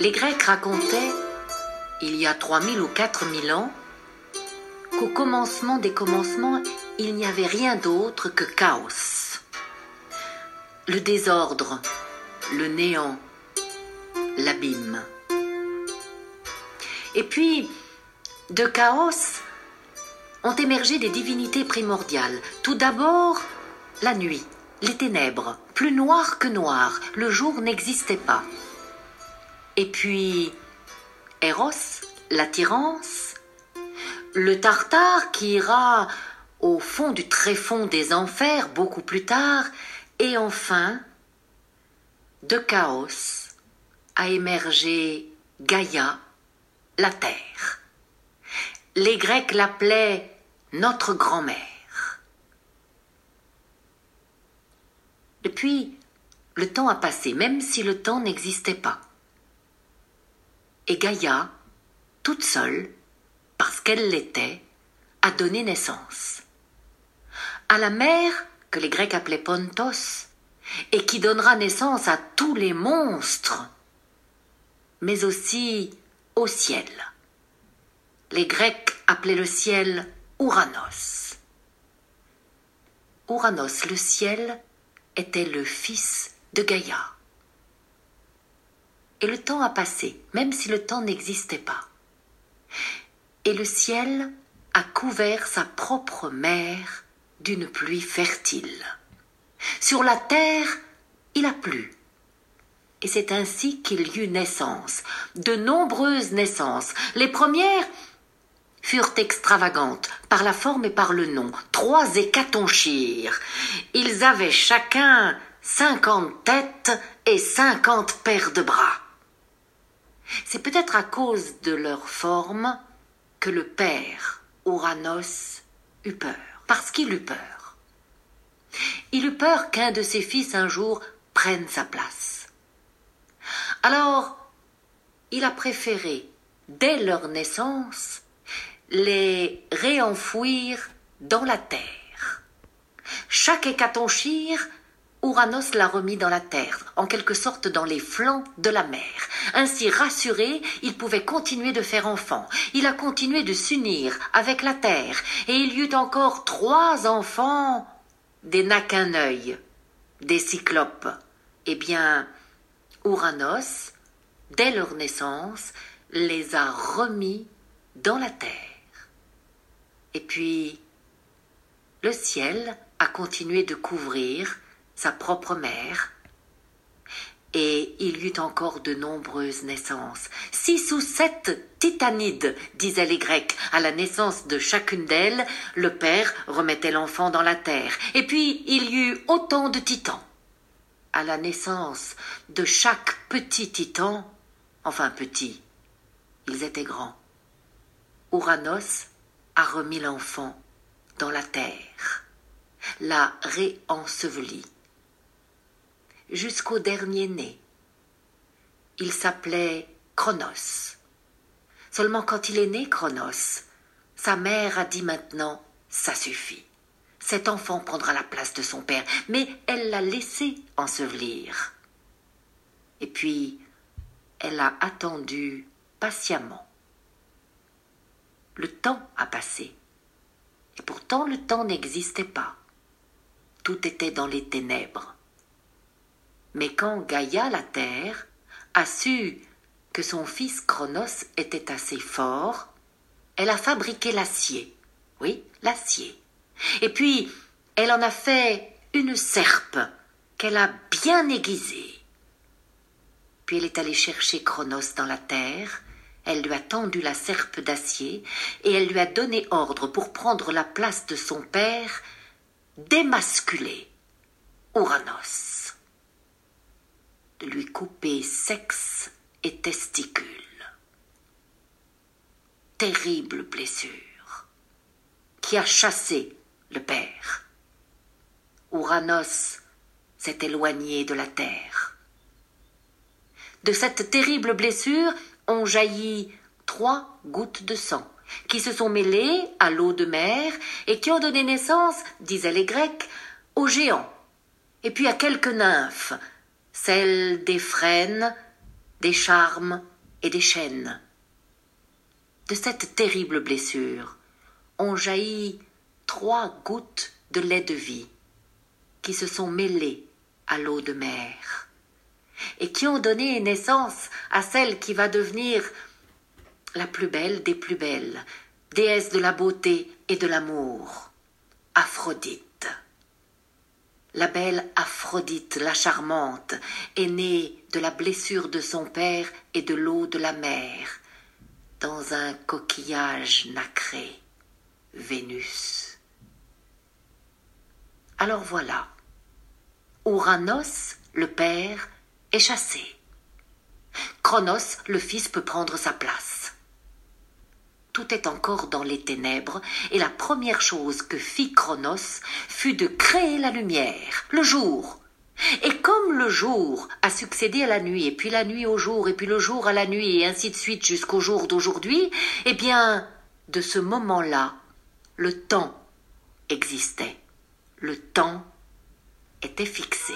Les Grecs racontaient, il y a 3000 ou 4000 ans, qu'au commencement des commencements, il n'y avait rien d'autre que chaos. Le désordre, le néant, l'abîme. Et puis, de chaos ont émergé des divinités primordiales. Tout d'abord, la nuit, les ténèbres, plus noires que noires, le jour n'existait pas. Et puis, Eros, l'attirance, le Tartare qui ira au fond du tréfonds des enfers beaucoup plus tard, et enfin, de chaos a émergé Gaïa, la terre. Les Grecs l'appelaient notre grand-mère. Depuis, le temps a passé, même si le temps n'existait pas. Et Gaïa, toute seule, parce qu'elle l'était, a donné naissance. À la mer, que les Grecs appelaient Pontos, et qui donnera naissance à tous les monstres, mais aussi au ciel. Les Grecs appelaient le ciel Ouranos. Ouranos, le ciel, était le fils de Gaïa. Et le temps a passé, même si le temps n'existait pas. Et le ciel a couvert sa propre mère d'une pluie fertile. Sur la terre, il a plu. Et c'est ainsi qu'il y eut naissance, de nombreuses naissances. Les premières furent extravagantes, par la forme et par le nom, trois hécatonchires. Ils avaient chacun cinquante têtes et cinquante paires de bras. C'est peut-être à cause de leur forme que le père, Ouranos, eut peur, parce qu'il eut peur. Il eut peur qu'un de ses fils un jour prenne sa place. Alors, il a préféré, dès leur naissance, les réenfouir dans la terre. Chaque hécatonchire Ouranos l'a remis dans la terre, en quelque sorte dans les flancs de la mer. Ainsi rassuré, il pouvait continuer de faire enfant. Il a continué de s'unir avec la terre, et il y eut encore trois enfants, des n'a des cyclopes. Eh bien, Ouranos, dès leur naissance, les a remis dans la terre. Et puis, le ciel a continué de couvrir sa propre mère, et il y eut encore de nombreuses naissances. Six ou sept titanides, disaient les Grecs. À la naissance de chacune d'elles, le père remettait l'enfant dans la terre. Et puis il y eut autant de titans. À la naissance de chaque petit titan, enfin petit, ils étaient grands. Ouranos a remis l'enfant dans la terre, l'a réenseveli jusqu'au dernier né. Il s'appelait Chronos. Seulement quand il est né, Chronos, sa mère a dit maintenant Ça suffit. Cet enfant prendra la place de son père, mais elle l'a laissé ensevelir. Et puis, elle a attendu patiemment. Le temps a passé. Et pourtant le temps n'existait pas. Tout était dans les ténèbres. Mais quand Gaïa, la terre, a su que son fils Chronos était assez fort, elle a fabriqué l'acier. Oui, l'acier. Et puis, elle en a fait une serpe qu'elle a bien aiguisée. Puis elle est allée chercher Chronos dans la terre, elle lui a tendu la serpe d'acier, et elle lui a donné ordre pour prendre la place de son père, démasculé, Ouranos lui couper sexe et testicules. Terrible blessure qui a chassé le père? Ouranos s'est éloigné de la terre. De cette terrible blessure ont jailli trois gouttes de sang qui se sont mêlées à l'eau de mer et qui ont donné naissance, disaient les Grecs, aux géants, et puis à quelques nymphes, celle des frênes, des charmes et des chaînes. De cette terrible blessure ont jailli trois gouttes de lait de vie qui se sont mêlées à l'eau de mer et qui ont donné naissance à celle qui va devenir la plus belle des plus belles, déesse de la beauté et de l'amour, Aphrodite. La belle Aphrodite, la charmante, est née de la blessure de son père et de l'eau de la mer, dans un coquillage nacré, Vénus. Alors voilà, Ouranos, le père, est chassé. Chronos, le fils, peut prendre sa place. Tout est encore dans les ténèbres, et la première chose que fit Chronos fut de créer la lumière, le jour. Et comme le jour a succédé à la nuit, et puis la nuit au jour, et puis le jour à la nuit, et ainsi de suite jusqu'au jour d'aujourd'hui, eh bien, de ce moment-là, le temps existait. Le temps était fixé.